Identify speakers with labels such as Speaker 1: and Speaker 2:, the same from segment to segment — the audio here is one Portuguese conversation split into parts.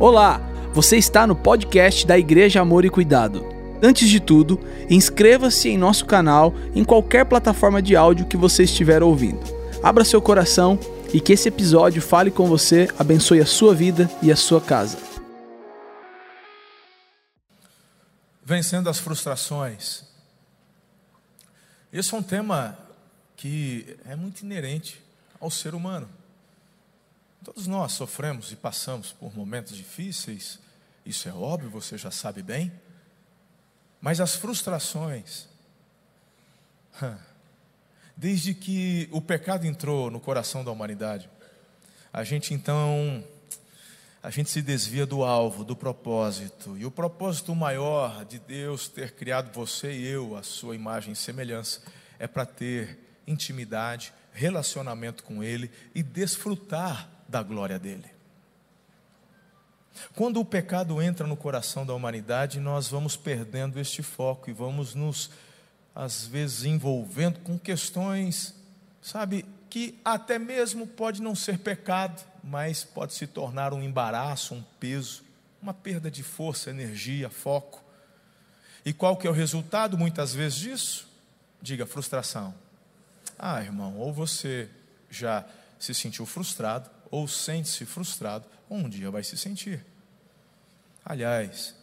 Speaker 1: Olá, você está no podcast da Igreja Amor e Cuidado. Antes de tudo, inscreva-se em nosso canal em qualquer plataforma de áudio que você estiver ouvindo. Abra seu coração e que esse episódio fale com você, abençoe a sua vida e a sua casa.
Speaker 2: Vencendo as frustrações. Esse é um tema que é muito inerente ao ser humano. Todos nós sofremos e passamos por momentos difíceis, isso é óbvio, você já sabe bem. Mas as frustrações, desde que o pecado entrou no coração da humanidade, a gente então, a gente se desvia do alvo, do propósito. E o propósito maior de Deus ter criado você e eu, a sua imagem e semelhança, é para ter intimidade, relacionamento com Ele e desfrutar da glória dele. Quando o pecado entra no coração da humanidade, nós vamos perdendo este foco e vamos nos, às vezes, envolvendo com questões, sabe, que até mesmo pode não ser pecado, mas pode se tornar um embaraço, um peso, uma perda de força, energia, foco. E qual que é o resultado muitas vezes disso? Diga frustração. Ah, irmão, ou você já se sentiu frustrado, ou sente-se frustrado, um dia vai se sentir. Aliás,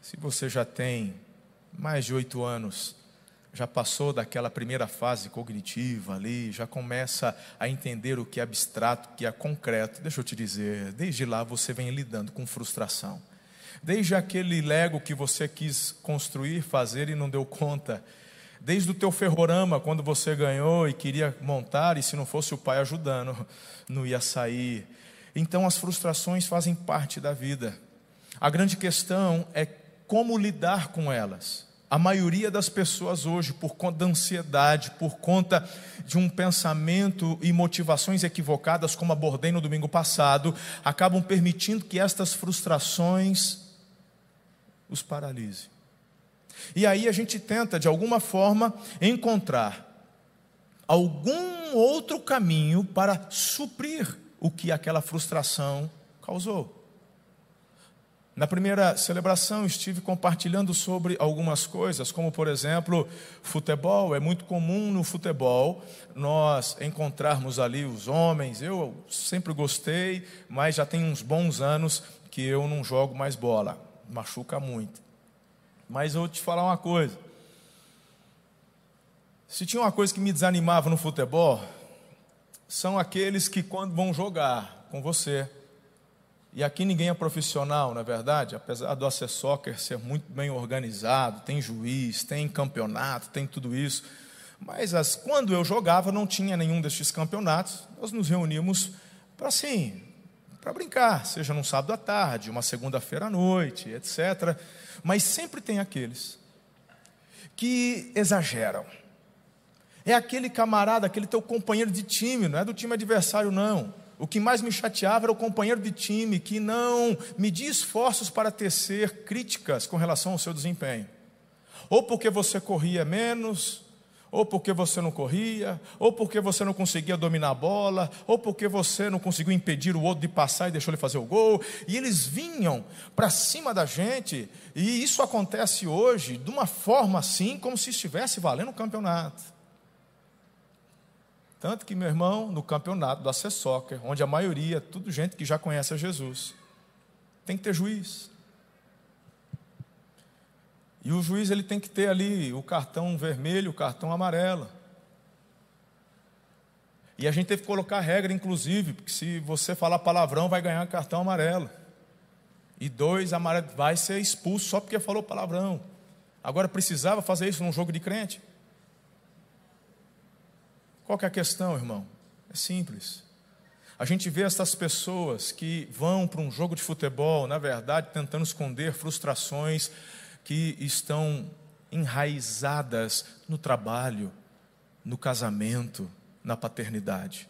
Speaker 2: se você já tem mais de oito anos, já passou daquela primeira fase cognitiva ali, já começa a entender o que é abstrato, o que é concreto, deixa eu te dizer, desde lá você vem lidando com frustração. Desde aquele Lego que você quis construir, fazer e não deu conta, Desde o teu ferrorama, quando você ganhou e queria montar, e se não fosse o pai ajudando, não ia sair. Então as frustrações fazem parte da vida. A grande questão é como lidar com elas. A maioria das pessoas hoje, por conta da ansiedade, por conta de um pensamento e motivações equivocadas, como abordei no domingo passado, acabam permitindo que estas frustrações os paralisem. E aí a gente tenta, de alguma forma, encontrar algum outro caminho para suprir o que aquela frustração causou. Na primeira celebração, estive compartilhando sobre algumas coisas, como por exemplo, futebol. É muito comum no futebol nós encontrarmos ali os homens. Eu sempre gostei, mas já tem uns bons anos que eu não jogo mais bola, machuca muito. Mas eu vou te falar uma coisa. Se tinha uma coisa que me desanimava no futebol, são aqueles que quando vão jogar com você, e aqui ninguém é profissional, na é verdade, apesar do AC Soccer ser muito bem organizado, tem juiz, tem campeonato, tem tudo isso. Mas as, quando eu jogava, não tinha nenhum destes campeonatos, nós nos reuníamos para assim, para brincar, seja num sábado à tarde, uma segunda-feira à noite, etc. Mas sempre tem aqueles que exageram. É aquele camarada, aquele teu companheiro de time, não é do time adversário, não. O que mais me chateava era o companheiro de time que não media esforços para tecer críticas com relação ao seu desempenho. Ou porque você corria menos, ou porque você não corria, ou porque você não conseguia dominar a bola, ou porque você não conseguiu impedir o outro de passar e deixou ele fazer o gol. E eles vinham para cima da gente, e isso acontece hoje de uma forma assim, como se estivesse valendo um campeonato. Tanto que, meu irmão, no campeonato do AC Soccer, onde a maioria, é tudo gente que já conhece a Jesus, tem que ter juiz. E o juiz ele tem que ter ali o cartão vermelho, o cartão amarelo. E a gente teve que colocar regra, inclusive, porque se você falar palavrão, vai ganhar cartão amarelo. E dois amarelos vai ser expulso só porque falou palavrão. Agora precisava fazer isso num jogo de crente? Qual que é a questão, irmão? É simples. A gente vê essas pessoas que vão para um jogo de futebol, na verdade, tentando esconder frustrações, que estão enraizadas no trabalho, no casamento, na paternidade.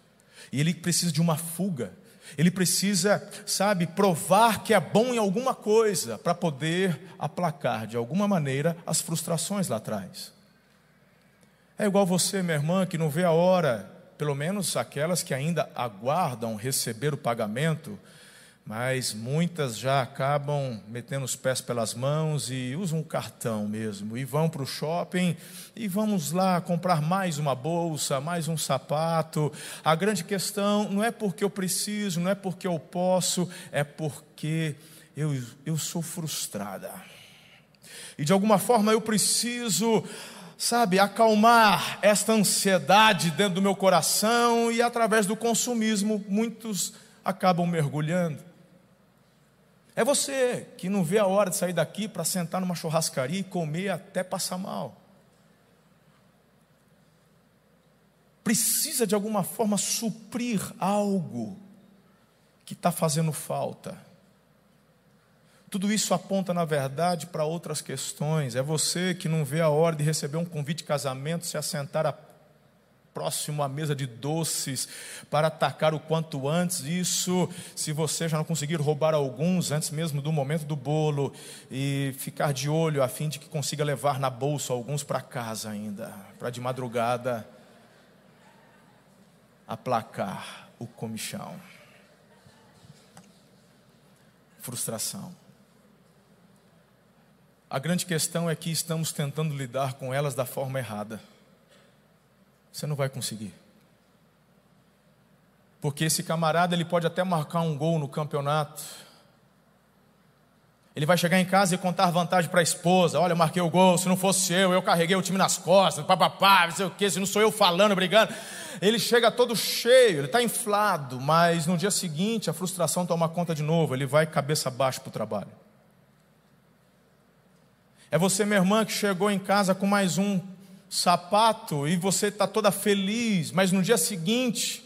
Speaker 2: E ele precisa de uma fuga. Ele precisa, sabe, provar que é bom em alguma coisa para poder aplacar de alguma maneira as frustrações lá atrás. É igual você, minha irmã, que não vê a hora, pelo menos aquelas que ainda aguardam receber o pagamento mas muitas já acabam metendo os pés pelas mãos e usam o cartão mesmo, e vão para o shopping e vamos lá comprar mais uma bolsa, mais um sapato. A grande questão não é porque eu preciso, não é porque eu posso, é porque eu, eu sou frustrada. E de alguma forma eu preciso sabe, acalmar esta ansiedade dentro do meu coração e através do consumismo muitos acabam mergulhando. É você que não vê a hora de sair daqui para sentar numa churrascaria e comer até passar mal. Precisa de alguma forma suprir algo que está fazendo falta. Tudo isso aponta, na verdade, para outras questões. É você que não vê a hora de receber um convite de casamento, se assentar a próximo à mesa de doces para atacar o quanto antes. Isso, se você já não conseguir roubar alguns antes mesmo do momento do bolo e ficar de olho a fim de que consiga levar na bolsa alguns para casa ainda, para de madrugada aplacar o comichão. Frustração. A grande questão é que estamos tentando lidar com elas da forma errada. Você não vai conseguir. Porque esse camarada ele pode até marcar um gol no campeonato. Ele vai chegar em casa e contar vantagem para a esposa. Olha, eu marquei o gol, se não fosse eu, eu carreguei o time nas costas, papapá, não sei o quê, se não sou eu falando, brigando. Ele chega todo cheio, ele está inflado, mas no dia seguinte a frustração toma conta de novo, ele vai cabeça abaixo para o trabalho. É você, minha irmã, que chegou em casa com mais um sapato e você está toda feliz, mas no dia seguinte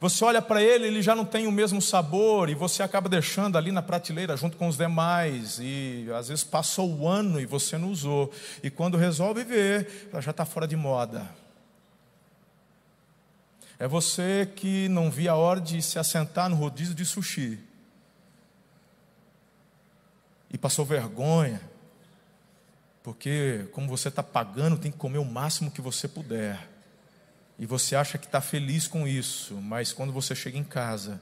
Speaker 2: você olha para ele, ele já não tem o mesmo sabor e você acaba deixando ali na prateleira junto com os demais e às vezes passou o ano e você não usou. E quando resolve ver, já está fora de moda. É você que não via a hora de se assentar no rodízio de sushi. E passou vergonha porque, como você está pagando, tem que comer o máximo que você puder. E você acha que está feliz com isso, mas quando você chega em casa,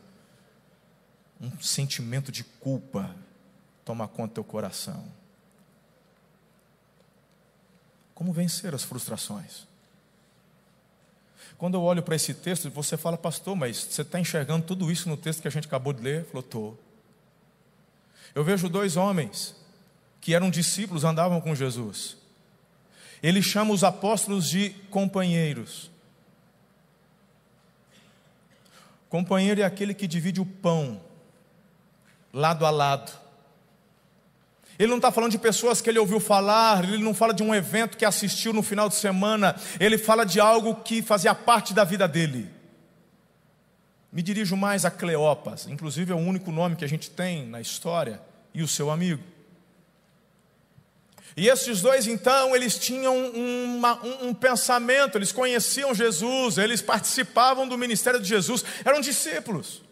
Speaker 2: um sentimento de culpa toma conta do teu coração. Como vencer as frustrações? Quando eu olho para esse texto, você fala, pastor, mas você está enxergando tudo isso no texto que a gente acabou de ler? Falou, estou. Eu vejo dois homens que eram discípulos, andavam com Jesus. Ele chama os apóstolos de companheiros. Companheiro é aquele que divide o pão, lado a lado. Ele não está falando de pessoas que ele ouviu falar, ele não fala de um evento que assistiu no final de semana, ele fala de algo que fazia parte da vida dele. Me dirijo mais a Cleopas, inclusive é o único nome que a gente tem na história, e o seu amigo. E esses dois, então, eles tinham uma, um, um, pensamento, eles conheciam Jesus, eles participavam do ministério de Jesus, eram discípulos.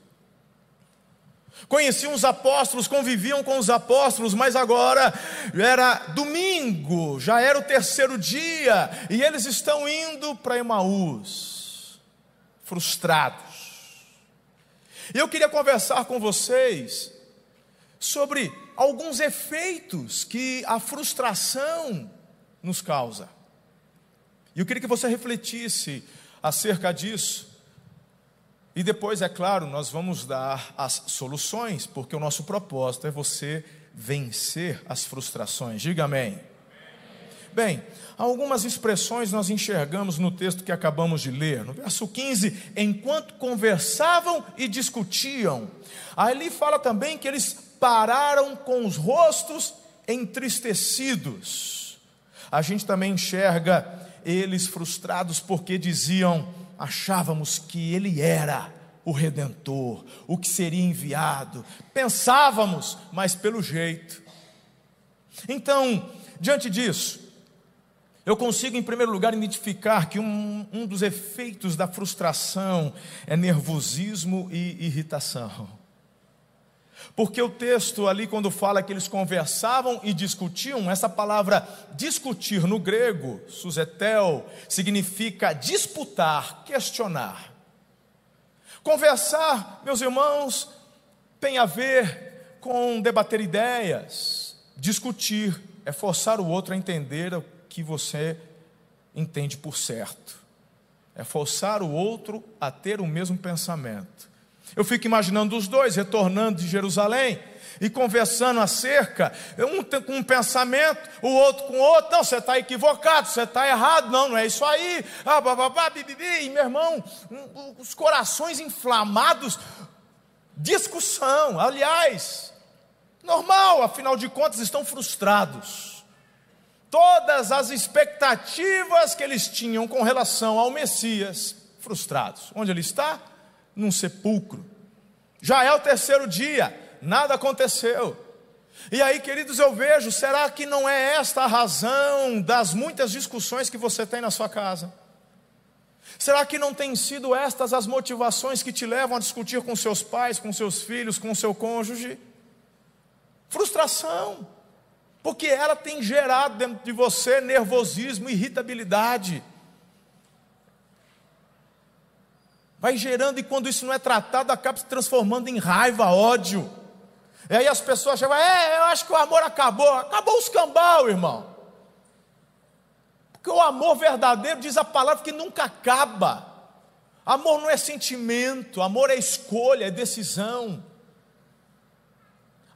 Speaker 2: Conheciam os apóstolos, conviviam com os apóstolos, mas agora era domingo, já era o terceiro dia, e eles estão indo para Emaús, frustrados. E eu queria conversar com vocês sobre alguns efeitos que a frustração nos causa. E eu queria que você refletisse acerca disso. E depois, é claro, nós vamos dar as soluções, porque o nosso propósito é você vencer as frustrações. Diga amém. Bem, algumas expressões nós enxergamos no texto que acabamos de ler. No verso 15, enquanto conversavam e discutiam. Ali fala também que eles pararam com os rostos entristecidos. A gente também enxerga eles frustrados porque diziam: achávamos que ele era o redentor, o que seria enviado. Pensávamos, mas pelo jeito. Então, diante disso, eu consigo, em primeiro lugar, identificar que um, um dos efeitos da frustração é nervosismo e irritação. Porque o texto ali, quando fala que eles conversavam e discutiam, essa palavra discutir no grego, suzetel, significa disputar, questionar. Conversar, meus irmãos, tem a ver com debater ideias, discutir, é forçar o outro a entender o que você entende por certo. É forçar o outro a ter o mesmo pensamento. Eu fico imaginando os dois retornando de Jerusalém e conversando acerca, um com um pensamento, o outro com outro, não, você está equivocado, você está errado, não, não é isso aí, ah, bababá, bibibi, e meu irmão, os corações inflamados, discussão, aliás, normal, afinal de contas estão frustrados. Todas as expectativas que eles tinham com relação ao Messias, frustrados. Onde ele está? Num sepulcro. Já é o terceiro dia, nada aconteceu. E aí, queridos, eu vejo, será que não é esta a razão das muitas discussões que você tem na sua casa? Será que não tem sido estas as motivações que te levam a discutir com seus pais, com seus filhos, com seu cônjuge? Frustração, porque ela tem gerado dentro de você nervosismo, irritabilidade. Vai gerando, e quando isso não é tratado, acaba se transformando em raiva, ódio. E aí as pessoas chegam, é, eu acho que o amor acabou. Acabou os cambal, irmão. Porque o amor verdadeiro diz a palavra que nunca acaba. Amor não é sentimento, amor é escolha, é decisão.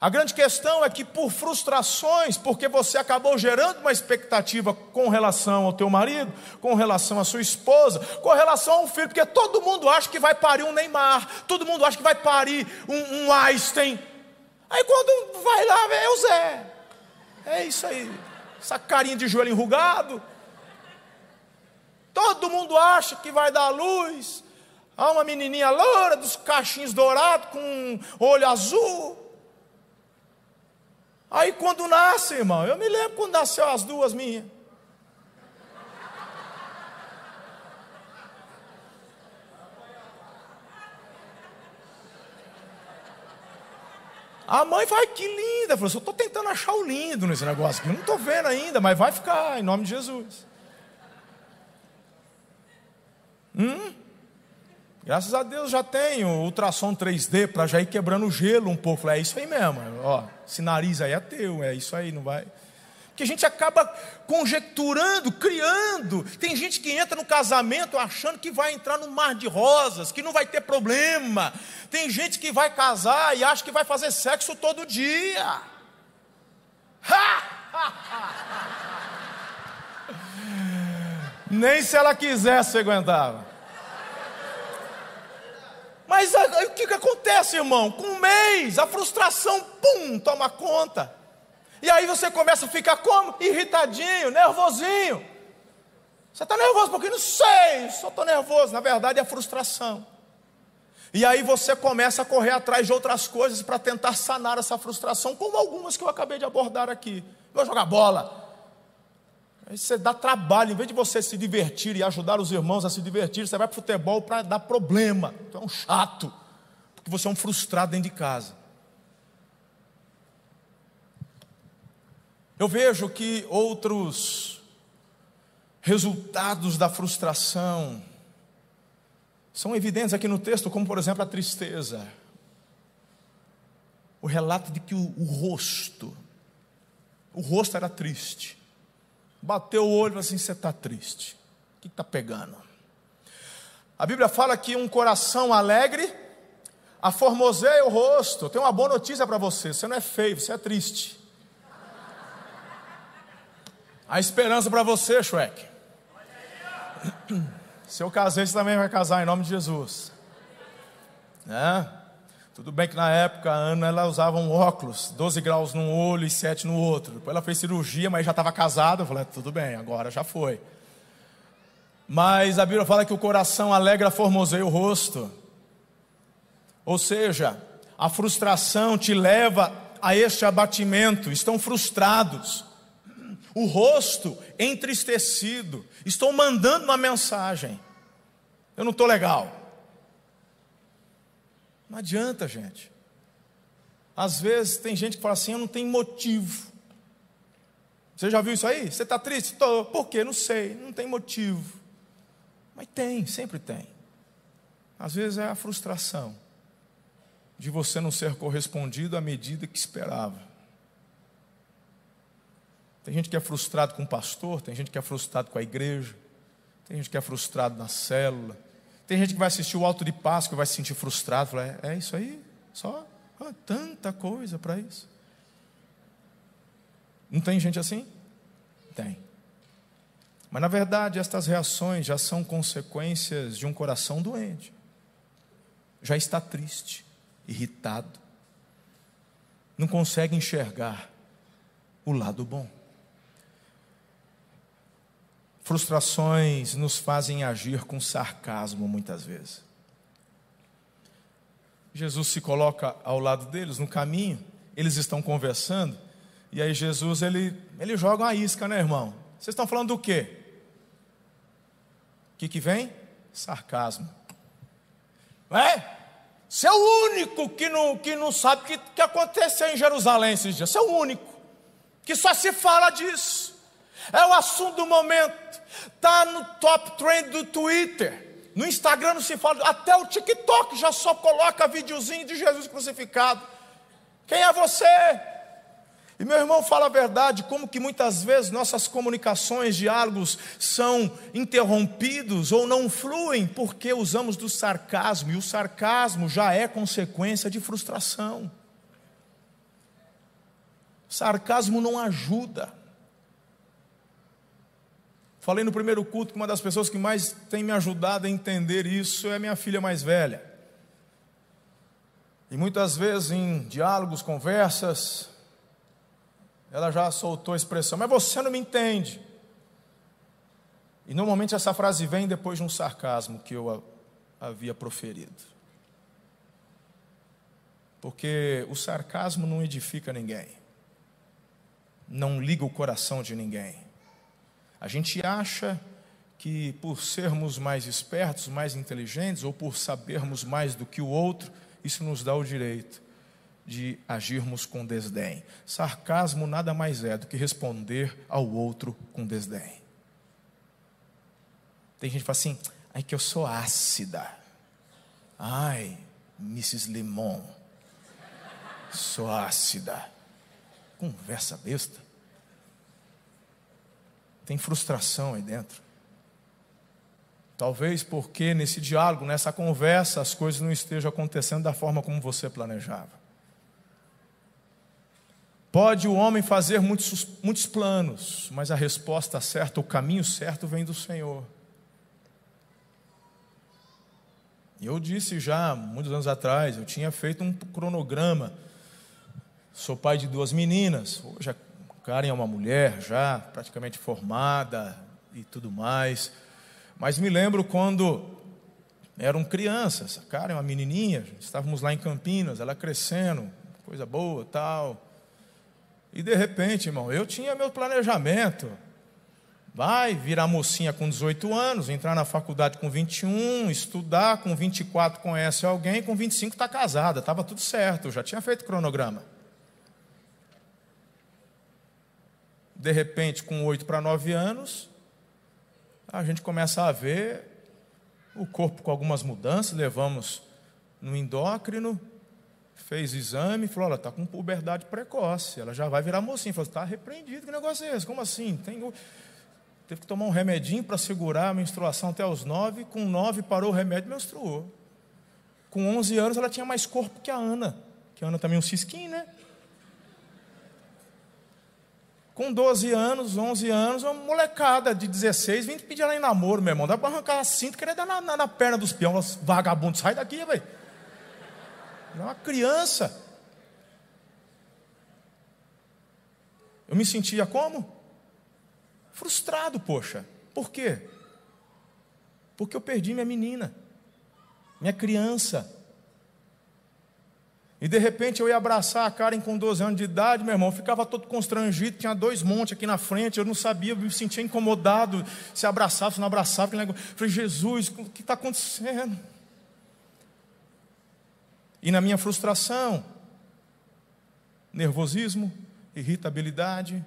Speaker 2: A grande questão é que por frustrações, porque você acabou gerando uma expectativa com relação ao teu marido, com relação à sua esposa, com relação ao filho, porque todo mundo acha que vai parir um Neymar, todo mundo acha que vai parir um, um Einstein, Aí quando vai lá, é o Zé. É isso aí. Essa carinha de joelho enrugado. Todo mundo acha que vai dar luz. Há uma menininha loura dos cachinhos dourados com olho azul. Aí quando nasce, irmão, eu me lembro quando nasceu as duas minhas. A mãe vai, que linda. Falou, eu estou tentando achar o lindo nesse negócio aqui. Eu não estou vendo ainda, mas vai ficar, em nome de Jesus. Hum? Graças a Deus já tenho ultrassom 3D para já ir quebrando o gelo um pouco. Falei, é isso aí mesmo. Ó, esse nariz aí é teu, é isso aí, não vai que a gente acaba conjecturando, criando. Tem gente que entra no casamento achando que vai entrar no mar de rosas, que não vai ter problema. Tem gente que vai casar e acha que vai fazer sexo todo dia. Nem se ela quisesse aguentava. Mas o que, que acontece, irmão? Com um mês, a frustração, pum, toma conta. E aí você começa a ficar como? Irritadinho, nervosinho. Você está nervoso porque não sei, só estou nervoso. Na verdade é frustração. E aí você começa a correr atrás de outras coisas para tentar sanar essa frustração, como algumas que eu acabei de abordar aqui. Vou jogar bola. Aí você dá trabalho, em vez de você se divertir e ajudar os irmãos a se divertir, você vai para o futebol para dar problema. Então é um chato, porque você é um frustrado dentro de casa. Eu vejo que outros resultados da frustração são evidentes aqui no texto, como por exemplo a tristeza. O relato de que o, o rosto, o rosto era triste. Bateu o olho e assim: você está triste. O que está pegando? A Bíblia fala que um coração alegre aformoseia o rosto. Eu tenho uma boa notícia para você: você não é feio, você é triste. A esperança para você, Shrek. Se eu casei, você também vai casar em nome de Jesus. Né? Tudo bem que na época a Ana ela usava um óculos, 12 graus num olho e 7 no outro. Depois ela fez cirurgia, mas já estava casada. Eu falei, tudo bem, agora já foi. Mas a Bíblia fala que o coração alegra formoseia o rosto. Ou seja, a frustração te leva a este abatimento. Estão frustrados o rosto entristecido. Estou mandando uma mensagem. Eu não estou legal. Não adianta, gente. Às vezes tem gente que fala assim: eu não tenho motivo. Você já viu isso aí? Você está triste? Estou. Por quê? Não sei. Não tem motivo. Mas tem, sempre tem. Às vezes é a frustração. de você não ser correspondido à medida que esperava. Tem gente que é frustrado com o pastor, tem gente que é frustrado com a igreja, tem gente que é frustrado na célula, tem gente que vai assistir o alto de Páscoa e vai se sentir frustrado, fala, é, é isso aí, só ah, tanta coisa para isso. Não tem gente assim? Tem. Mas na verdade, estas reações já são consequências de um coração doente. Já está triste, irritado. Não consegue enxergar o lado bom. Frustrações nos fazem agir com sarcasmo muitas vezes. Jesus se coloca ao lado deles no caminho, eles estão conversando, e aí Jesus ele, ele joga uma isca, né, irmão? Vocês estão falando do quê? O que, que vem? Sarcasmo. É? Você é o único que não, que não sabe o que, que aconteceu em Jerusalém esses dias. Você é o único que só se fala disso. É o assunto do momento. Está no top trend do Twitter. No Instagram não se fala, até o TikTok já só coloca videozinho de Jesus crucificado. Quem é você? E meu irmão fala a verdade, como que muitas vezes nossas comunicações, diálogos são interrompidos ou não fluem porque usamos do sarcasmo, e o sarcasmo já é consequência de frustração. Sarcasmo não ajuda. Falei no primeiro culto que uma das pessoas que mais tem me ajudado a entender isso é minha filha mais velha. E muitas vezes em diálogos, conversas, ela já soltou a expressão, mas você não me entende. E normalmente essa frase vem depois de um sarcasmo que eu havia proferido. Porque o sarcasmo não edifica ninguém, não liga o coração de ninguém. A gente acha que por sermos mais espertos, mais inteligentes, ou por sabermos mais do que o outro, isso nos dá o direito de agirmos com desdém. Sarcasmo nada mais é do que responder ao outro com desdém. Tem gente que fala assim, ai que eu sou ácida. Ai, Mrs. Limon, sou ácida. Conversa besta. Tem frustração aí dentro. Talvez porque nesse diálogo, nessa conversa, as coisas não estejam acontecendo da forma como você planejava. Pode o homem fazer muitos, muitos planos, mas a resposta certa, o caminho certo vem do Senhor. Eu disse já, muitos anos atrás, eu tinha feito um cronograma. Sou pai de duas meninas, hoje a Karen é uma mulher já praticamente formada e tudo mais. Mas me lembro quando eram crianças, a Karen é uma menininha, estávamos lá em Campinas, ela crescendo, coisa boa, tal. E de repente, irmão, eu tinha meu planejamento. Vai virar mocinha com 18 anos, entrar na faculdade com 21, estudar, com 24 conhece alguém, com 25 está casada, estava tudo certo, já tinha feito cronograma. De repente, com oito para nove anos, a gente começa a ver o corpo com algumas mudanças, levamos no endócrino, fez exame, falou, ela está com puberdade precoce, ela já vai virar mocinha. Falou, está repreendido, que negócio é esse? Como assim? Tem... Teve que tomar um remedinho para segurar a menstruação até os nove, com nove parou o remédio e menstruou. Com onze anos ela tinha mais corpo que a Ana, que a Ana também é um cisquinho, né? Com 12 anos, 11 anos, uma molecada de 16, vem pedir ela em namoro, meu irmão. Dá para arrancar a cinta, querer dar na, na, na perna dos peões, vagabundo, sai daqui, velho. É uma criança. Eu me sentia como? Frustrado, poxa. Por quê? Porque eu perdi minha menina, minha criança. E de repente eu ia abraçar a Karen com 12 anos de idade, meu irmão, ficava todo constrangido, tinha dois montes aqui na frente, eu não sabia, eu me sentia incomodado, se abraçava, se não abraçava, negócio. falei, Jesus, o que está acontecendo? E na minha frustração, nervosismo, irritabilidade,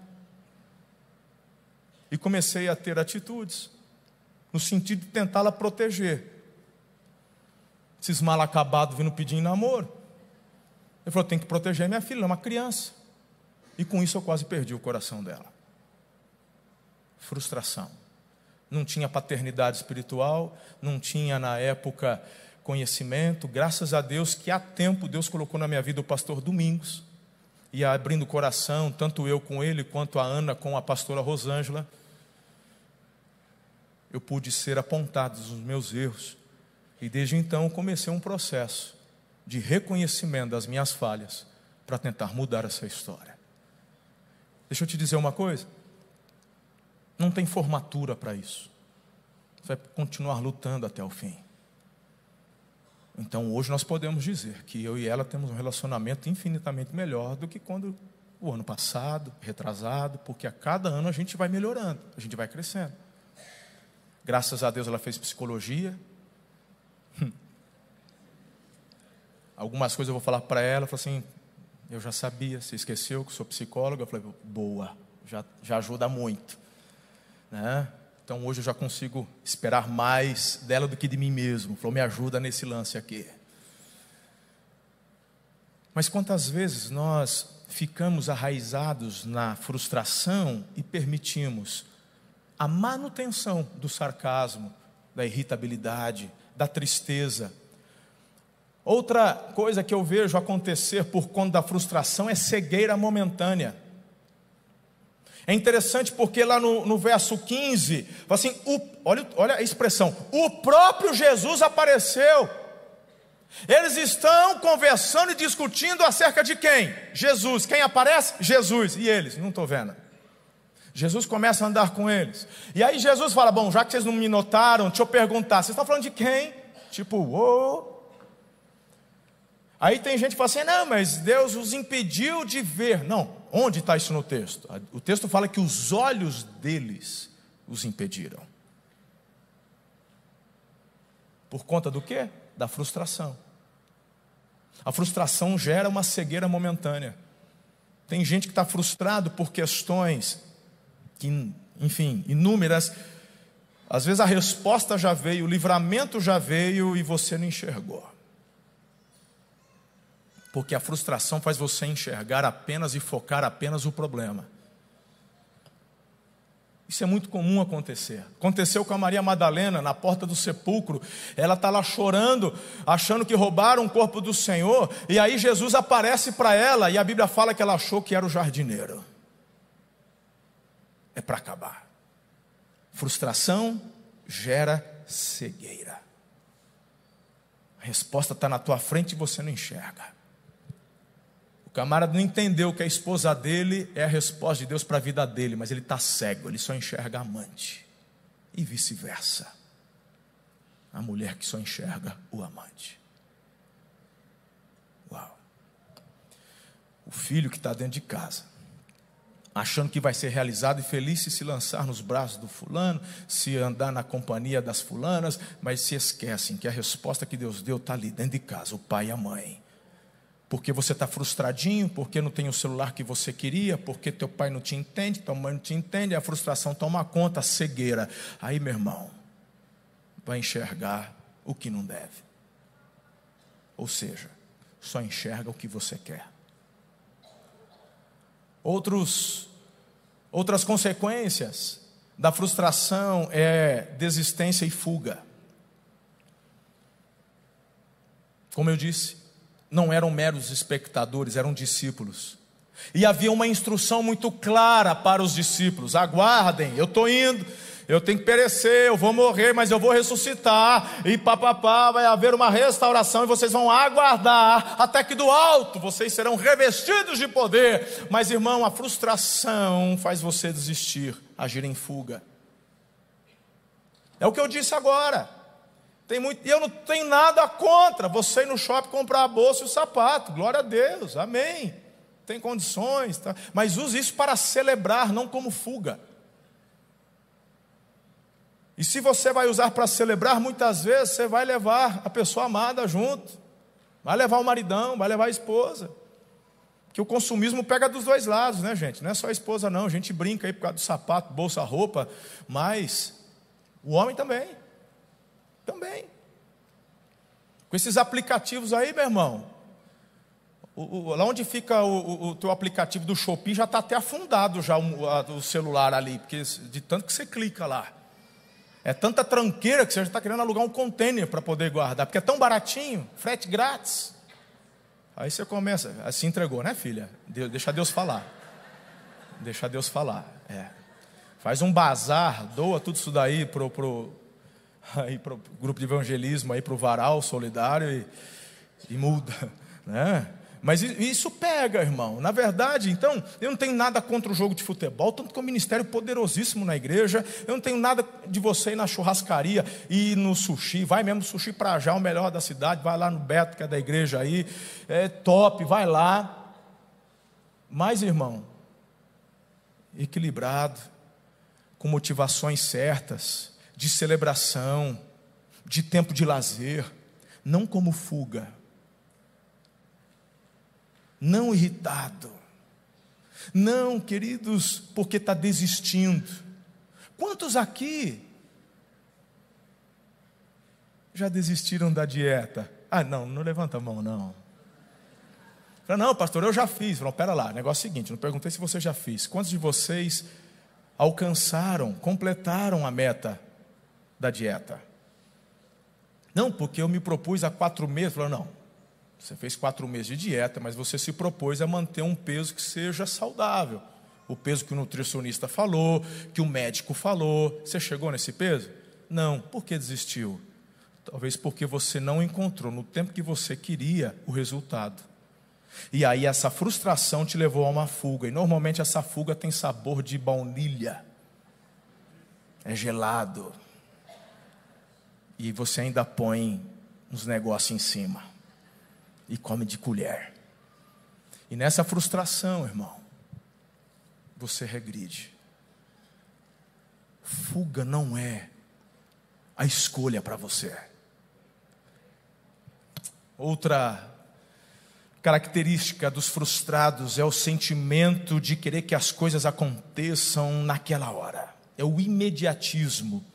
Speaker 2: e comecei a ter atitudes, no sentido de tentá-la proteger. Esses mal acabados vindo pedir namoro. Ele falou: tem que proteger minha filha, é uma criança. E com isso eu quase perdi o coração dela. Frustração. Não tinha paternidade espiritual, não tinha na época conhecimento. Graças a Deus que há tempo Deus colocou na minha vida o pastor Domingos. E abrindo o coração, tanto eu com ele, quanto a Ana com a pastora Rosângela, eu pude ser apontado dos meus erros. E desde então comecei um processo de reconhecimento das minhas falhas para tentar mudar essa história. Deixa eu te dizer uma coisa. Não tem formatura para isso. Você vai continuar lutando até o fim. Então hoje nós podemos dizer que eu e ela temos um relacionamento infinitamente melhor do que quando o ano passado, retrasado, porque a cada ano a gente vai melhorando, a gente vai crescendo. Graças a Deus ela fez psicologia. Algumas coisas eu vou falar para ela, falou assim, eu já sabia, você esqueceu que sou psicóloga? Eu falei, boa, já, já ajuda muito. Né? Então hoje eu já consigo esperar mais dela do que de mim mesmo. Falou, me ajuda nesse lance aqui. Mas quantas vezes nós ficamos arraizados na frustração e permitimos a manutenção do sarcasmo, da irritabilidade, da tristeza. Outra coisa que eu vejo acontecer por conta da frustração é cegueira momentânea. É interessante porque lá no, no verso 15, assim, o, olha, olha a expressão: o próprio Jesus apareceu. Eles estão conversando e discutindo acerca de quem? Jesus. Quem aparece? Jesus. E eles? Não estou vendo. Jesus começa a andar com eles. E aí Jesus fala: Bom, já que vocês não me notaram, deixa eu perguntar, vocês estão falando de quem? Tipo, ô. Aí tem gente que fala assim: Não, mas Deus os impediu de ver. Não, onde está isso no texto? O texto fala que os olhos deles os impediram. Por conta do quê? Da frustração. A frustração gera uma cegueira momentânea. Tem gente que está frustrado por questões que, enfim, inúmeras. Às vezes a resposta já veio, o livramento já veio e você não enxergou. Porque a frustração faz você enxergar apenas e focar apenas o problema. Isso é muito comum acontecer. Aconteceu com a Maria Madalena na porta do sepulcro. Ela está lá chorando, achando que roubaram o corpo do Senhor. E aí Jesus aparece para ela e a Bíblia fala que ela achou que era o jardineiro é para acabar. Frustração gera cegueira. A resposta está na tua frente e você não enxerga. O camarada não entendeu que a esposa dele é a resposta de Deus para a vida dele, mas ele está cego, ele só enxerga a amante. E vice-versa. A mulher que só enxerga o amante. Uau. O filho que está dentro de casa achando que vai ser realizado e feliz se se lançar nos braços do fulano, se andar na companhia das fulanas, mas se esquecem que a resposta que Deus deu está ali dentro de casa, o pai e a mãe. Porque você está frustradinho, porque não tem o celular que você queria, porque teu pai não te entende, tua mãe não te entende, a frustração toma conta, a cegueira. Aí, meu irmão, vai enxergar o que não deve. Ou seja, só enxerga o que você quer. Outros, outras consequências da frustração é desistência e fuga. Como eu disse, não eram meros espectadores, eram discípulos. E havia uma instrução muito clara para os discípulos: aguardem, eu estou indo, eu tenho que perecer, eu vou morrer, mas eu vou ressuscitar, e papapá, vai haver uma restauração, e vocês vão aguardar, até que do alto vocês serão revestidos de poder. Mas, irmão, a frustração faz você desistir, agir em fuga. É o que eu disse agora. Tem muito, eu não tenho nada contra você ir no shopping comprar a bolsa e o sapato. Glória a Deus, amém. Tem condições, tá? mas use isso para celebrar, não como fuga. E se você vai usar para celebrar, muitas vezes você vai levar a pessoa amada junto. Vai levar o maridão, vai levar a esposa. Que o consumismo pega dos dois lados, né, gente? Não é só a esposa, não. A gente brinca aí por causa do sapato, bolsa, roupa, mas o homem também. Também. Com esses aplicativos aí, meu irmão, o, o, lá onde fica o, o, teu aplicativo do Shopee já está até afundado já o, a, o celular ali, porque de tanto que você clica lá. É tanta tranqueira que você já está querendo alugar um container para poder guardar, porque é tão baratinho, frete grátis. Aí você começa, assim entregou, né, filha? deixa Deus falar. Deixa Deus falar. É. Faz um bazar, doa tudo isso daí pro, pro, aí pro grupo de evangelismo, aí pro varal solidário e, e muda, né? Mas isso pega, irmão. Na verdade, então, eu não tenho nada contra o jogo de futebol, tanto que é um ministério poderosíssimo na igreja. Eu não tenho nada de você ir na churrascaria e no sushi. Vai mesmo sushi para já, o melhor da cidade. Vai lá no Beto, que é da igreja aí. É top, vai lá. Mas, irmão, equilibrado, com motivações certas, de celebração, de tempo de lazer, não como fuga não irritado. Não, queridos, porque está desistindo. Quantos aqui já desistiram da dieta? Ah, não, não levanta a mão, não. Fala, não, pastor, eu já fiz. Falou, pera lá, negócio é o seguinte, não perguntei se você já fez. Quantos de vocês alcançaram, completaram a meta da dieta? Não, porque eu me propus há quatro meses. Falou, não, você fez quatro meses de dieta, mas você se propôs a manter um peso que seja saudável. O peso que o nutricionista falou, que o médico falou. Você chegou nesse peso? Não. Por que desistiu? Talvez porque você não encontrou no tempo que você queria o resultado. E aí essa frustração te levou a uma fuga. E normalmente essa fuga tem sabor de baunilha. É gelado. E você ainda põe uns negócios em cima e come de colher. E nessa frustração, irmão, você regride. Fuga não é a escolha para você. Outra característica dos frustrados é o sentimento de querer que as coisas aconteçam naquela hora. É o imediatismo.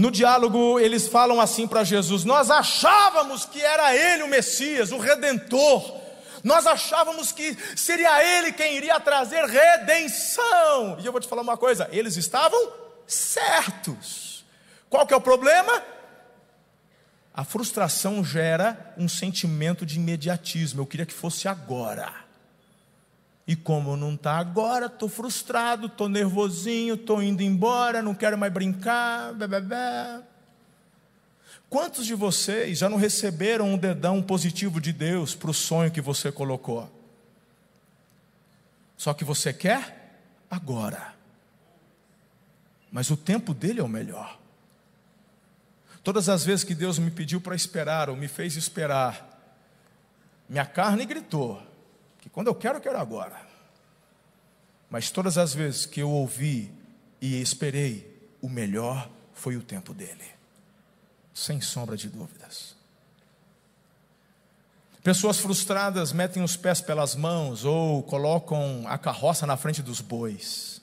Speaker 2: No diálogo, eles falam assim para Jesus: Nós achávamos que era Ele o Messias, o Redentor. Nós achávamos que seria Ele quem iria trazer redenção. E eu vou te falar uma coisa: eles estavam certos. Qual que é o problema? A frustração gera um sentimento de imediatismo. Eu queria que fosse agora. E como não está agora, estou frustrado, estou nervosinho, estou indo embora, não quero mais brincar. Bebê. Quantos de vocês já não receberam um dedão positivo de Deus para o sonho que você colocou? Só que você quer agora. Mas o tempo dele é o melhor. Todas as vezes que Deus me pediu para esperar, ou me fez esperar, minha carne gritou: quando eu quero, eu quero agora. Mas todas as vezes que eu ouvi e esperei, o melhor foi o tempo dele, sem sombra de dúvidas. Pessoas frustradas metem os pés pelas mãos ou colocam a carroça na frente dos bois.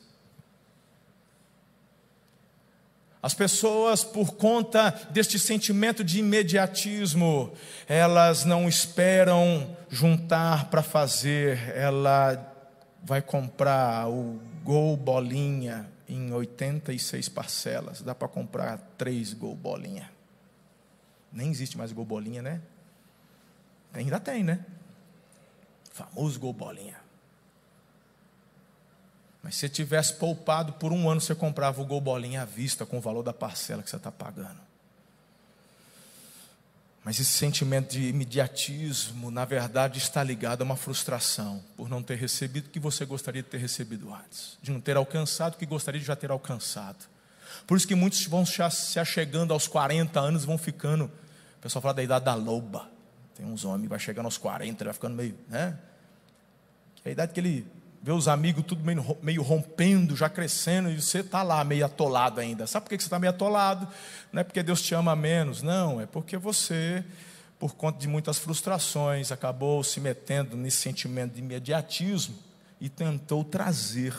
Speaker 2: As pessoas, por conta deste sentimento de imediatismo, elas não esperam juntar para fazer, ela vai comprar o Gol Bolinha em 86 parcelas, dá para comprar três Gol Bolinha. Nem existe mais Gol Bolinha, né? Ainda tem, né? famoso Gol Bolinha. Mas se você tivesse poupado por um ano, você comprava o gol bolinha à vista com o valor da parcela que você está pagando. Mas esse sentimento de imediatismo, na verdade, está ligado a uma frustração por não ter recebido o que você gostaria de ter recebido antes, de não ter alcançado o que gostaria de já ter alcançado. Por isso que muitos vão se achegando aos 40 anos, vão ficando. O pessoal fala da idade da loba. Tem uns homens, vai chegando aos 40, vai ficando meio, né? É a idade que ele vê os amigos tudo meio, meio rompendo, já crescendo, e você está lá meio atolado ainda. Sabe por que você está meio atolado? Não é porque Deus te ama menos, não, é porque você, por conta de muitas frustrações, acabou se metendo nesse sentimento de imediatismo e tentou trazer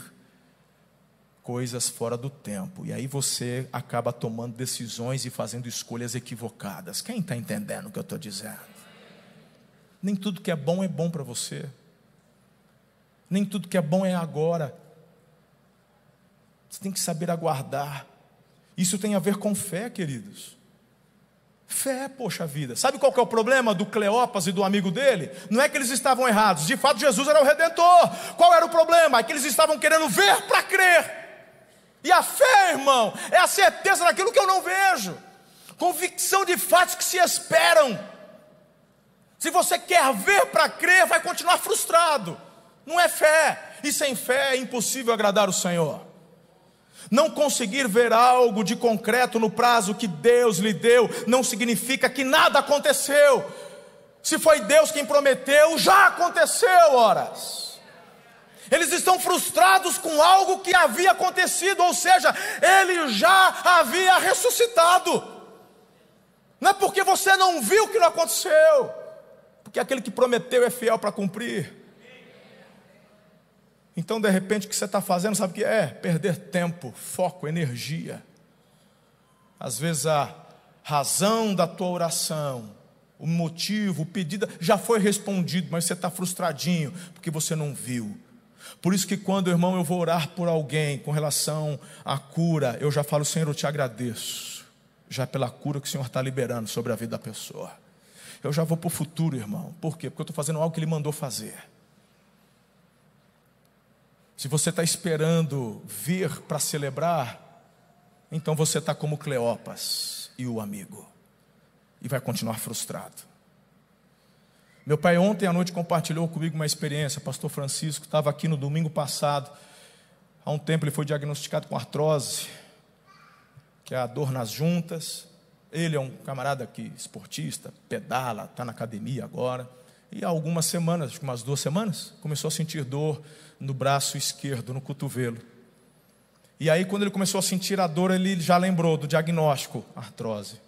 Speaker 2: coisas fora do tempo. E aí você acaba tomando decisões e fazendo escolhas equivocadas. Quem está entendendo o que eu estou dizendo? Nem tudo que é bom é bom para você. Nem tudo que é bom é agora. Você tem que saber aguardar. Isso tem a ver com fé, queridos. Fé, poxa vida. Sabe qual que é o problema do Cleopas e do amigo dele? Não é que eles estavam errados. De fato, Jesus era o redentor. Qual era o problema? É que eles estavam querendo ver para crer. E a fé, irmão, é a certeza daquilo que eu não vejo. Convicção de fatos que se esperam. Se você quer ver para crer, vai continuar frustrado. Não é fé. E sem fé é impossível agradar o Senhor. Não conseguir ver algo de concreto no prazo que Deus lhe deu não significa que nada aconteceu. Se foi Deus quem prometeu, já aconteceu, horas. Eles estão frustrados com algo que havia acontecido, ou seja, ele já havia ressuscitado. Não é porque você não viu que não aconteceu, porque aquele que prometeu é fiel para cumprir. Então, de repente, o que você está fazendo, sabe o que é? Perder tempo, foco, energia. Às vezes a razão da tua oração, o motivo, o pedido já foi respondido, mas você está frustradinho porque você não viu. Por isso que quando, irmão, eu vou orar por alguém com relação à cura, eu já falo, Senhor, eu te agradeço, já pela cura que o Senhor está liberando sobre a vida da pessoa. Eu já vou para o futuro, irmão. Por quê? Porque eu estou fazendo algo que Ele mandou fazer. Se você está esperando vir para celebrar, então você está como Cleopas e o amigo, e vai continuar frustrado. Meu pai ontem à noite compartilhou comigo uma experiência. Pastor Francisco estava aqui no domingo passado. Há um tempo ele foi diagnosticado com artrose, que é a dor nas juntas. Ele é um camarada que esportista, pedala, está na academia agora. E há algumas semanas, acho que umas duas semanas, começou a sentir dor no braço esquerdo, no cotovelo. E aí, quando ele começou a sentir a dor, ele já lembrou do diagnóstico, artrose.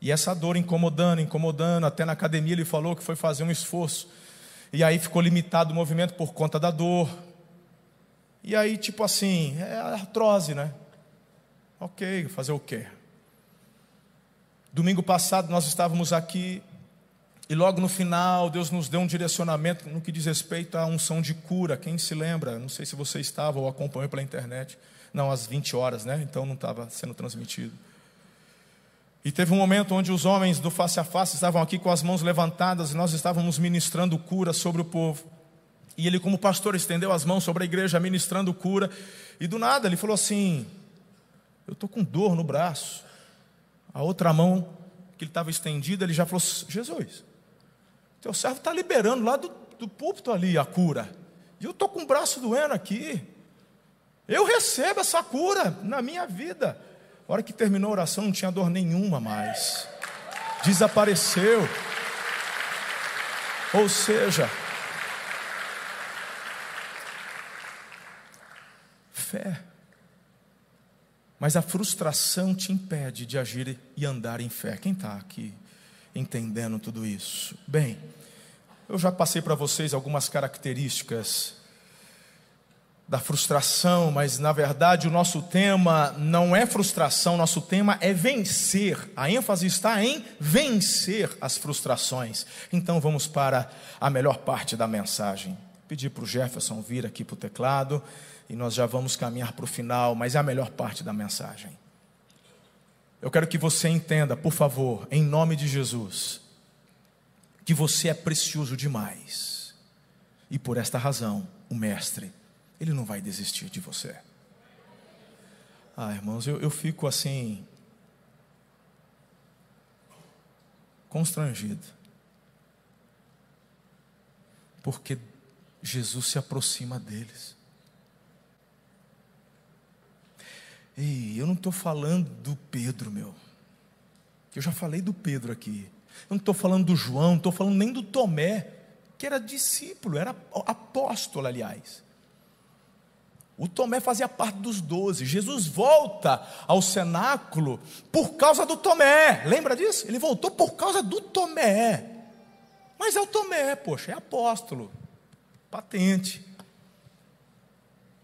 Speaker 2: E essa dor incomodando, incomodando, até na academia ele falou que foi fazer um esforço. E aí ficou limitado o movimento por conta da dor. E aí, tipo assim, é artrose, né? Ok, fazer o quê? Domingo passado nós estávamos aqui e logo no final, Deus nos deu um direcionamento no que diz respeito à unção de cura. Quem se lembra? Não sei se você estava ou acompanhou pela internet. Não, às 20 horas, né? Então não estava sendo transmitido. E teve um momento onde os homens do face a face estavam aqui com as mãos levantadas e nós estávamos ministrando cura sobre o povo. E ele, como pastor, estendeu as mãos sobre a igreja, ministrando cura. E do nada ele falou assim: Eu estou com dor no braço. A outra mão que ele estava estendida, ele já falou: Jesus, teu servo está liberando lá do, do púlpito ali a cura. E eu estou com o braço doendo aqui. Eu recebo essa cura na minha vida. A hora que terminou a oração, não tinha dor nenhuma mais. Desapareceu. Ou seja, fé. Mas a frustração te impede de agir e andar em fé. Quem está aqui? Entendendo tudo isso? Bem, eu já passei para vocês algumas características da frustração, mas na verdade o nosso tema não é frustração, nosso tema é vencer. A ênfase está em vencer as frustrações. Então vamos para a melhor parte da mensagem. Pedir para o Jefferson vir aqui para o teclado e nós já vamos caminhar para o final, mas é a melhor parte da mensagem. Eu quero que você entenda, por favor, em nome de Jesus, que você é precioso demais. E por esta razão, o Mestre, ele não vai desistir de você. Ah, irmãos, eu, eu fico assim, constrangido. Porque Jesus se aproxima deles. Ei, eu não estou falando do Pedro, meu. Eu já falei do Pedro aqui. Eu não estou falando do João, não estou falando nem do Tomé, que era discípulo, era apóstolo, aliás. O Tomé fazia parte dos doze. Jesus volta ao cenáculo por causa do Tomé. Lembra disso? Ele voltou por causa do Tomé. Mas é o Tomé, poxa, é apóstolo. Patente.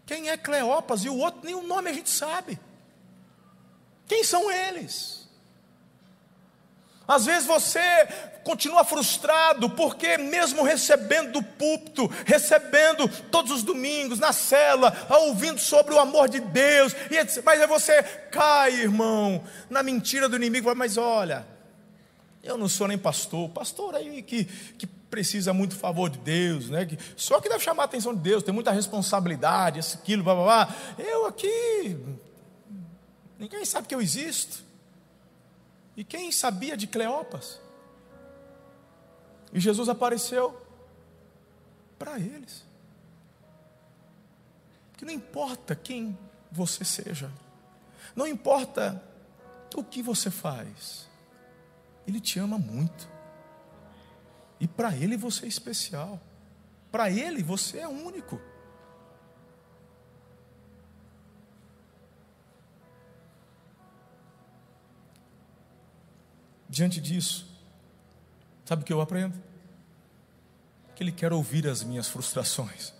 Speaker 2: Quem é Cleopas e o outro, nem o nome a gente sabe. Quem são eles? Às vezes você continua frustrado, porque mesmo recebendo do púlpito, recebendo todos os domingos na cela, ouvindo sobre o amor de Deus, mas aí você cai, irmão, na mentira do inimigo, mas olha, eu não sou nem pastor, pastor aí que, que precisa muito favor de Deus, né? Só que deve chamar a atenção de Deus, tem muita responsabilidade, esse, aquilo, blá, blá, blá. Eu aqui, ninguém sabe que eu existo. E quem sabia de Cleopas? E Jesus apareceu para eles. Que não importa quem você seja, não importa o que você faz, Ele te ama muito. E para Ele você é especial, para Ele você é único. Diante disso, sabe o que eu aprendo? Que Ele quer ouvir as minhas frustrações.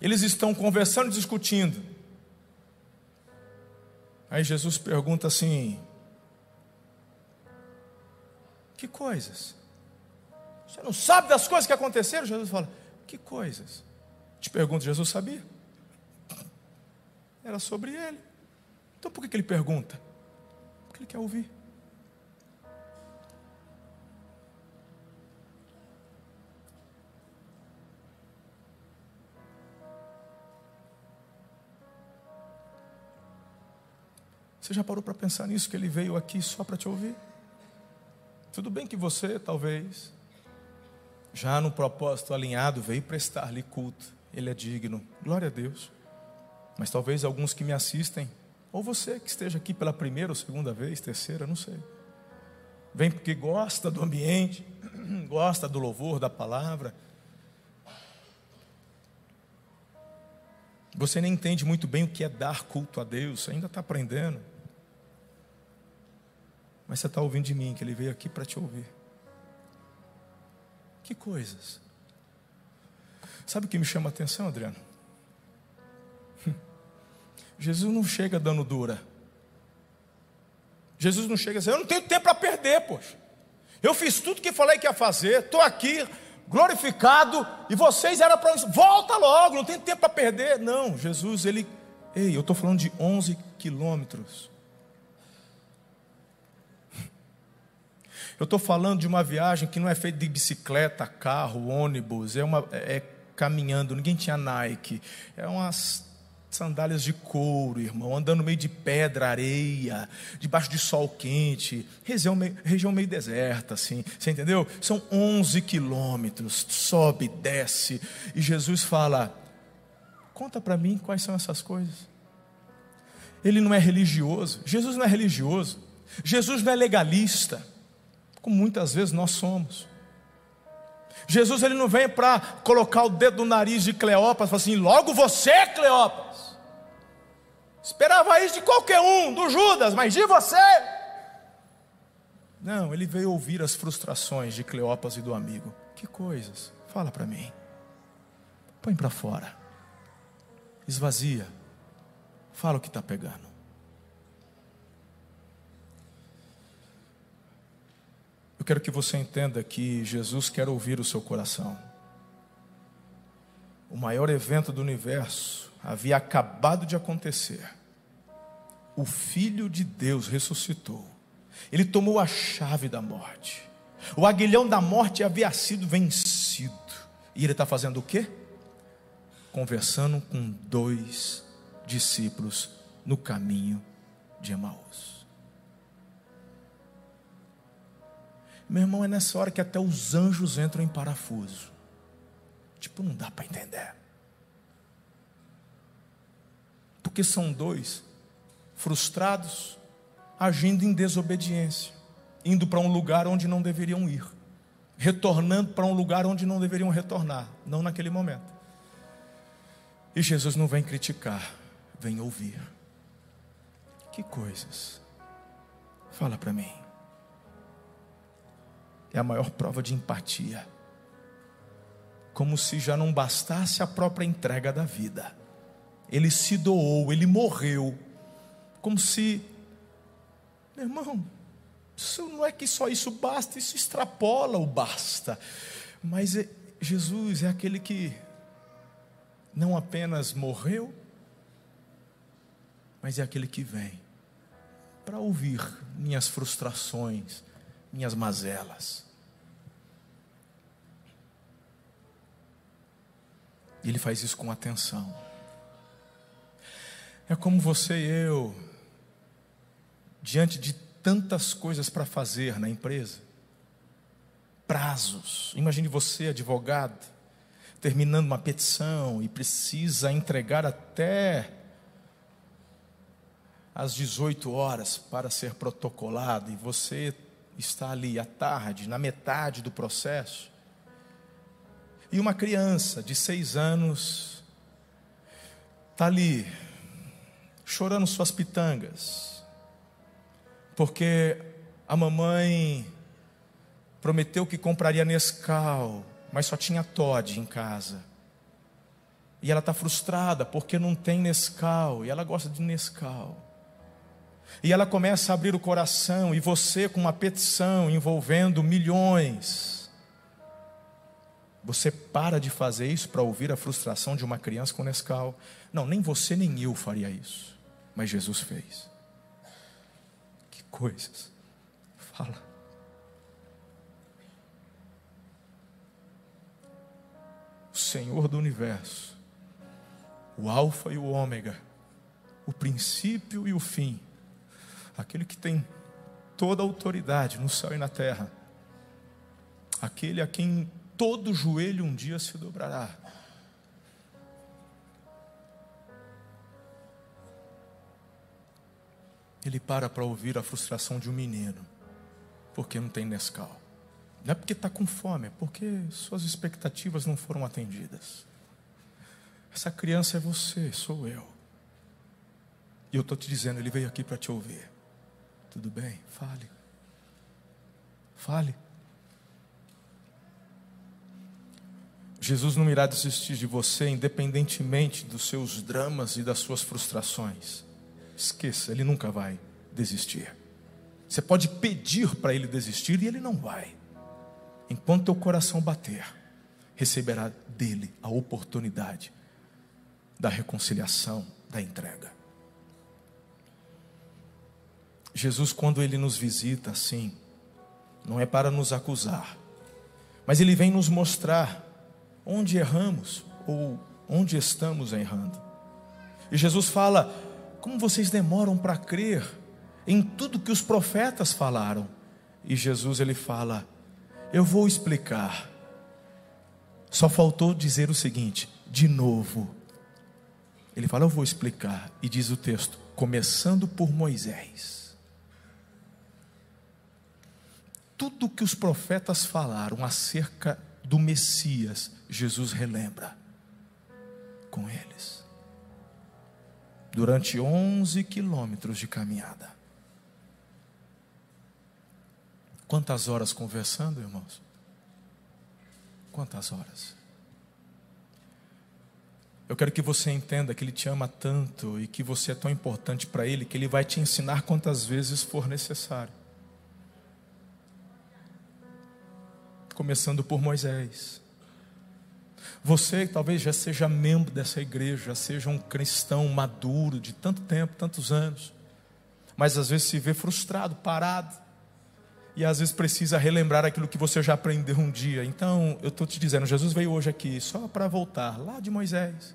Speaker 2: Eles estão conversando, discutindo. Aí Jesus pergunta assim: Que coisas? Você não sabe das coisas que aconteceram? Jesus fala: Que coisas? Te pergunto, Jesus sabia? Era sobre ele. Então por que, que ele pergunta? Porque ele quer ouvir. Você já parou para pensar nisso? Que ele veio aqui só para te ouvir? Tudo bem que você, talvez, já no propósito alinhado, veio prestar-lhe culto. Ele é digno. Glória a Deus. Mas talvez alguns que me assistem ou você que esteja aqui pela primeira ou segunda vez, terceira, não sei. Vem porque gosta do ambiente, gosta do louvor, da palavra. Você nem entende muito bem o que é dar culto a Deus, ainda está aprendendo. Mas você está ouvindo de mim, que Ele veio aqui para te ouvir. Que coisas. Sabe o que me chama a atenção, Adriano? Jesus não chega dando dura. Jesus não chega assim, eu não tenho tempo para perder, poxa. Eu fiz tudo que falei que ia fazer, estou aqui, glorificado, e vocês eram para. Volta logo, não tem tempo para perder. Não, Jesus, ele. Ei, eu estou falando de 11 quilômetros. Eu estou falando de uma viagem que não é feita de bicicleta, carro, ônibus, é, uma, é caminhando, ninguém tinha Nike. É umas sandálias de couro, irmão, andando no meio de pedra, areia, debaixo de sol quente, região meio, região meio deserta, assim, você entendeu? São 11 quilômetros, sobe, desce, e Jesus fala: conta para mim quais são essas coisas. Ele não é religioso, Jesus não é religioso, Jesus não é legalista, como muitas vezes nós somos. Jesus ele não vem para colocar o dedo no nariz de Cleópatra e falar assim: logo você, Cleópatra. Esperava isso de qualquer um, do Judas, mas de você. Não, ele veio ouvir as frustrações de Cleópatra e do amigo. Que coisas? Fala para mim. Põe para fora. Esvazia. Fala o que está pegando. Quero que você entenda que Jesus quer ouvir o seu coração. O maior evento do universo havia acabado de acontecer. O Filho de Deus ressuscitou. Ele tomou a chave da morte. O aguilhão da morte havia sido vencido. E ele está fazendo o quê? Conversando com dois discípulos no caminho de Emaús. Meu irmão, é nessa hora que até os anjos entram em parafuso. Tipo, não dá para entender. Porque são dois frustrados, agindo em desobediência, indo para um lugar onde não deveriam ir, retornando para um lugar onde não deveriam retornar, não naquele momento. E Jesus não vem criticar, vem ouvir. Que coisas. Fala para mim é a maior prova de empatia. Como se já não bastasse a própria entrega da vida. Ele se doou, ele morreu, como se Meu irmão, isso não é que só isso basta, isso extrapola o basta. Mas é, Jesus é aquele que não apenas morreu, mas é aquele que vem para ouvir minhas frustrações, minhas mazelas. Ele faz isso com atenção. É como você e eu, diante de tantas coisas para fazer na empresa, prazos. Imagine você, advogado, terminando uma petição e precisa entregar até às 18 horas para ser protocolado, e você está ali à tarde, na metade do processo, e uma criança de seis anos está ali, chorando suas pitangas, porque a mamãe prometeu que compraria Nescau, mas só tinha Todd em casa. E ela está frustrada porque não tem Nescau, e ela gosta de Nescau. E ela começa a abrir o coração, e você com uma petição envolvendo milhões. Você para de fazer isso para ouvir a frustração de uma criança com Nescau. Não, nem você nem eu faria isso. Mas Jesus fez. Que coisas. Fala. O Senhor do universo, o Alfa e o Ômega, o princípio e o fim aquele que tem toda a autoridade no céu e na terra, aquele a quem todo joelho um dia se dobrará. Ele para para ouvir a frustração de um menino, porque não tem Nescau. Não é porque está com fome, é porque suas expectativas não foram atendidas. Essa criança é você, sou eu. E eu estou te dizendo, ele veio aqui para te ouvir. Tudo bem? Fale. Fale. Jesus não irá desistir de você, independentemente dos seus dramas e das suas frustrações. Esqueça, ele nunca vai desistir. Você pode pedir para ele desistir e ele não vai. Enquanto teu coração bater, receberá dele a oportunidade da reconciliação, da entrega. Jesus, quando ele nos visita assim, não é para nos acusar, mas ele vem nos mostrar onde erramos ou onde estamos errando. E Jesus fala: como vocês demoram para crer em tudo que os profetas falaram? E Jesus ele fala: eu vou explicar. Só faltou dizer o seguinte, de novo. Ele fala: eu vou explicar. E diz o texto: começando por Moisés tudo que os profetas falaram acerca do Messias, Jesus relembra com eles. Durante 11 quilômetros de caminhada. Quantas horas conversando, irmãos? Quantas horas? Eu quero que você entenda que Ele te ama tanto e que você é tão importante para Ele que Ele vai te ensinar quantas vezes for necessário. começando por Moisés. Você talvez já seja membro dessa igreja, já seja um cristão maduro de tanto tempo, tantos anos, mas às vezes se vê frustrado, parado, e às vezes precisa relembrar aquilo que você já aprendeu um dia. Então, eu estou te dizendo, Jesus veio hoje aqui só para voltar lá de Moisés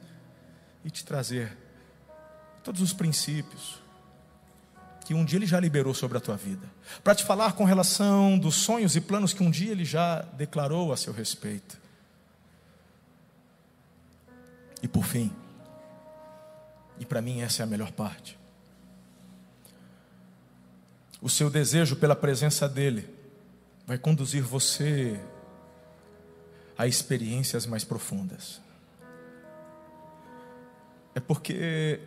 Speaker 2: e te trazer todos os princípios, que um dia ele já liberou sobre a tua vida, para te falar com relação dos sonhos e planos que um dia ele já declarou a seu respeito. E por fim, e para mim essa é a melhor parte, o seu desejo pela presença dele vai conduzir você a experiências mais profundas. É porque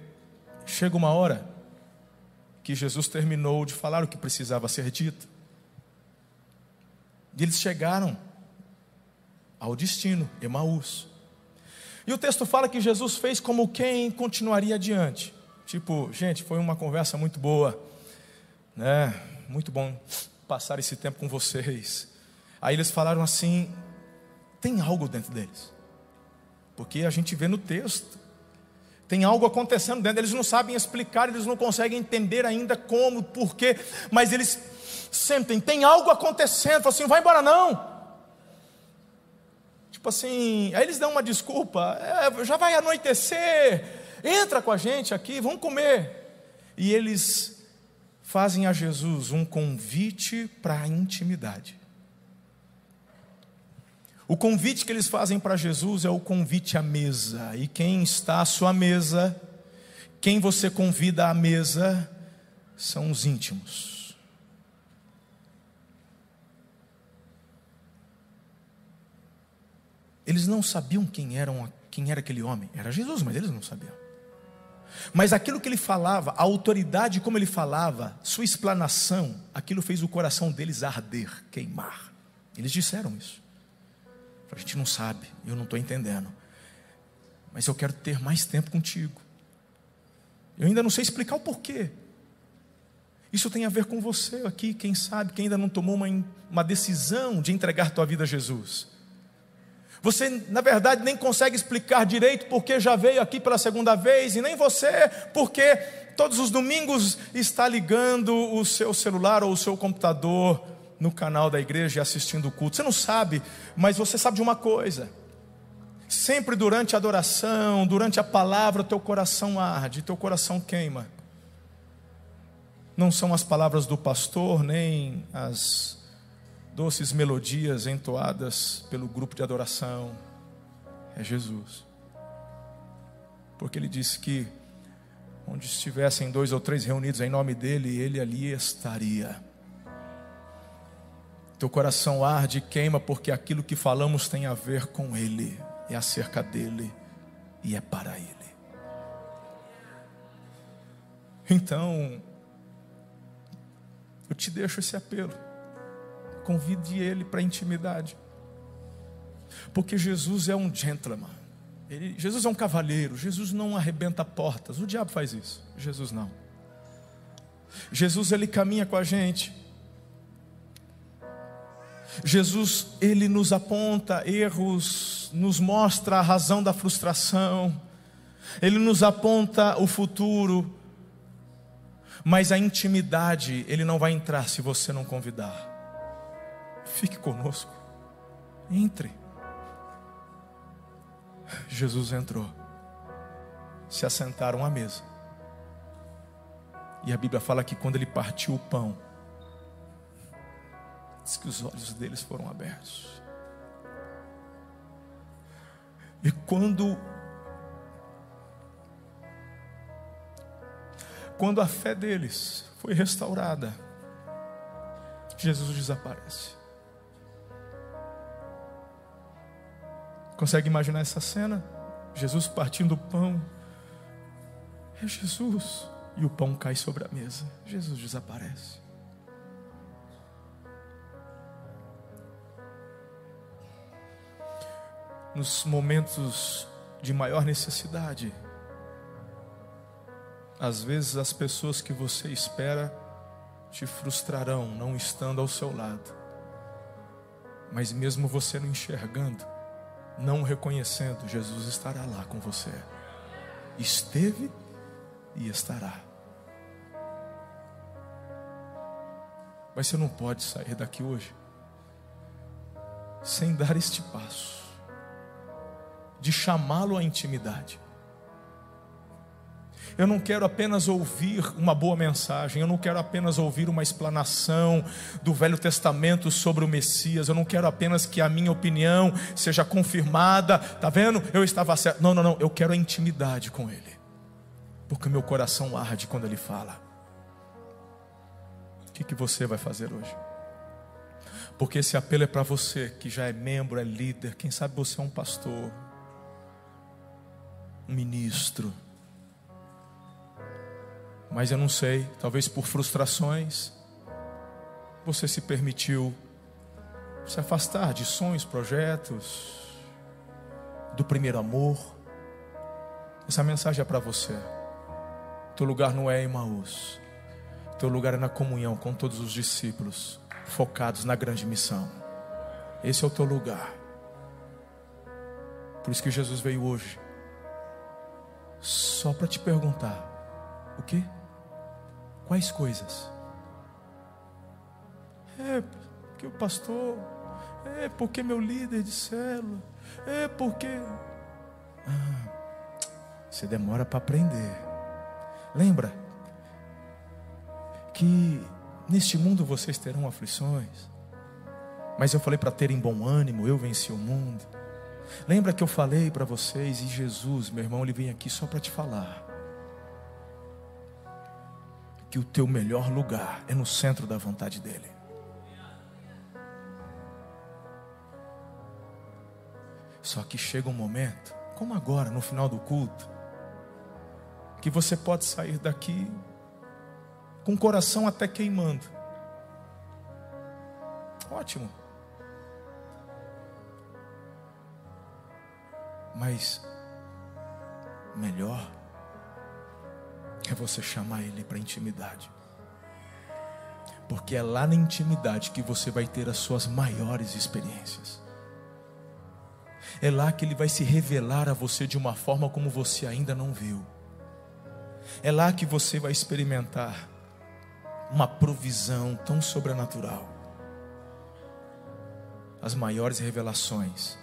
Speaker 2: chega uma hora que Jesus terminou de falar o que precisava ser dito. E eles chegaram ao destino, Emaús. E o texto fala que Jesus fez como quem continuaria adiante. Tipo, gente, foi uma conversa muito boa, né? Muito bom passar esse tempo com vocês. Aí eles falaram assim: tem algo dentro deles. Porque a gente vê no texto. Tem algo acontecendo dentro, eles não sabem explicar, eles não conseguem entender ainda como, porquê, mas eles sentem, tem algo acontecendo, falam assim, vai embora não. Tipo assim, aí eles dão uma desculpa, é, já vai anoitecer, entra com a gente aqui, vamos comer. E eles fazem a Jesus um convite para a intimidade. O convite que eles fazem para Jesus é o convite à mesa. E quem está à sua mesa, quem você convida à mesa, são os íntimos. Eles não sabiam quem, eram, quem era aquele homem. Era Jesus, mas eles não sabiam. Mas aquilo que ele falava, a autoridade como ele falava, sua explanação, aquilo fez o coração deles arder, queimar. Eles disseram isso. A gente não sabe, eu não estou entendendo. Mas eu quero ter mais tempo contigo. Eu ainda não sei explicar o porquê. Isso tem a ver com você aqui, quem sabe, quem ainda não tomou uma, uma decisão de entregar tua vida a Jesus. Você, na verdade, nem consegue explicar direito porque já veio aqui pela segunda vez, e nem você, porque todos os domingos está ligando o seu celular ou o seu computador no canal da igreja e assistindo o culto. Você não sabe, mas você sabe de uma coisa. Sempre durante a adoração, durante a palavra, teu coração arde, teu coração queima. Não são as palavras do pastor, nem as doces melodias entoadas pelo grupo de adoração. É Jesus. Porque ele disse que onde estivessem dois ou três reunidos em nome dele, ele ali estaria. Teu coração arde e queima porque aquilo que falamos tem a ver com Ele, é acerca dele e é para Ele. Então, eu te deixo esse apelo. Convide ele para intimidade. Porque Jesus é um gentleman. Ele, Jesus é um cavalheiro. Jesus não arrebenta portas. O diabo faz isso. Jesus não. Jesus ele caminha com a gente Jesus, ele nos aponta erros, nos mostra a razão da frustração, ele nos aponta o futuro, mas a intimidade ele não vai entrar se você não convidar. Fique conosco, entre. Jesus entrou, se assentaram à mesa, e a Bíblia fala que quando ele partiu o pão, Diz que os olhos deles foram abertos. E quando quando a fé deles foi restaurada, Jesus desaparece. Consegue imaginar essa cena? Jesus partindo o pão. É Jesus. E o pão cai sobre a mesa. Jesus desaparece. nos momentos de maior necessidade. Às vezes as pessoas que você espera te frustrarão não estando ao seu lado. Mas mesmo você não enxergando, não reconhecendo, Jesus estará lá com você. Esteve e estará. Mas você não pode sair daqui hoje sem dar este passo de chamá-lo à intimidade. Eu não quero apenas ouvir uma boa mensagem, eu não quero apenas ouvir uma explanação do Velho Testamento sobre o Messias, eu não quero apenas que a minha opinião seja confirmada, tá vendo? Eu estava certo. Não, não, não, eu quero a intimidade com Ele, porque meu coração arde quando Ele fala. O que, que você vai fazer hoje? Porque esse apelo é para você que já é membro, é líder, quem sabe você é um pastor um ministro. Mas eu não sei, talvez por frustrações, você se permitiu se afastar de sonhos, projetos, do primeiro amor. Essa mensagem é para você. Teu lugar não é Emaús. Teu lugar é na comunhão com todos os discípulos, focados na grande missão. Esse é o teu lugar. Por isso que Jesus veio hoje. Só para te perguntar: o quê? Quais coisas? É porque o pastor, é porque meu líder de célula, é porque. Ah, você demora para aprender. Lembra que neste mundo vocês terão aflições, mas eu falei para terem bom ânimo, eu venci o mundo. Lembra que eu falei para vocês e Jesus, meu irmão, ele vem aqui só para te falar que o teu melhor lugar é no centro da vontade dele. Só que chega um momento, como agora, no final do culto, que você pode sair daqui com o coração até queimando. Ótimo. Mas melhor é você chamar ele para intimidade. Porque é lá na intimidade que você vai ter as suas maiores experiências. É lá que Ele vai se revelar a você de uma forma como você ainda não viu. É lá que você vai experimentar uma provisão tão sobrenatural. As maiores revelações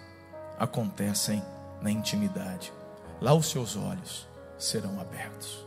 Speaker 2: acontecem na intimidade. Lá os seus olhos serão abertos.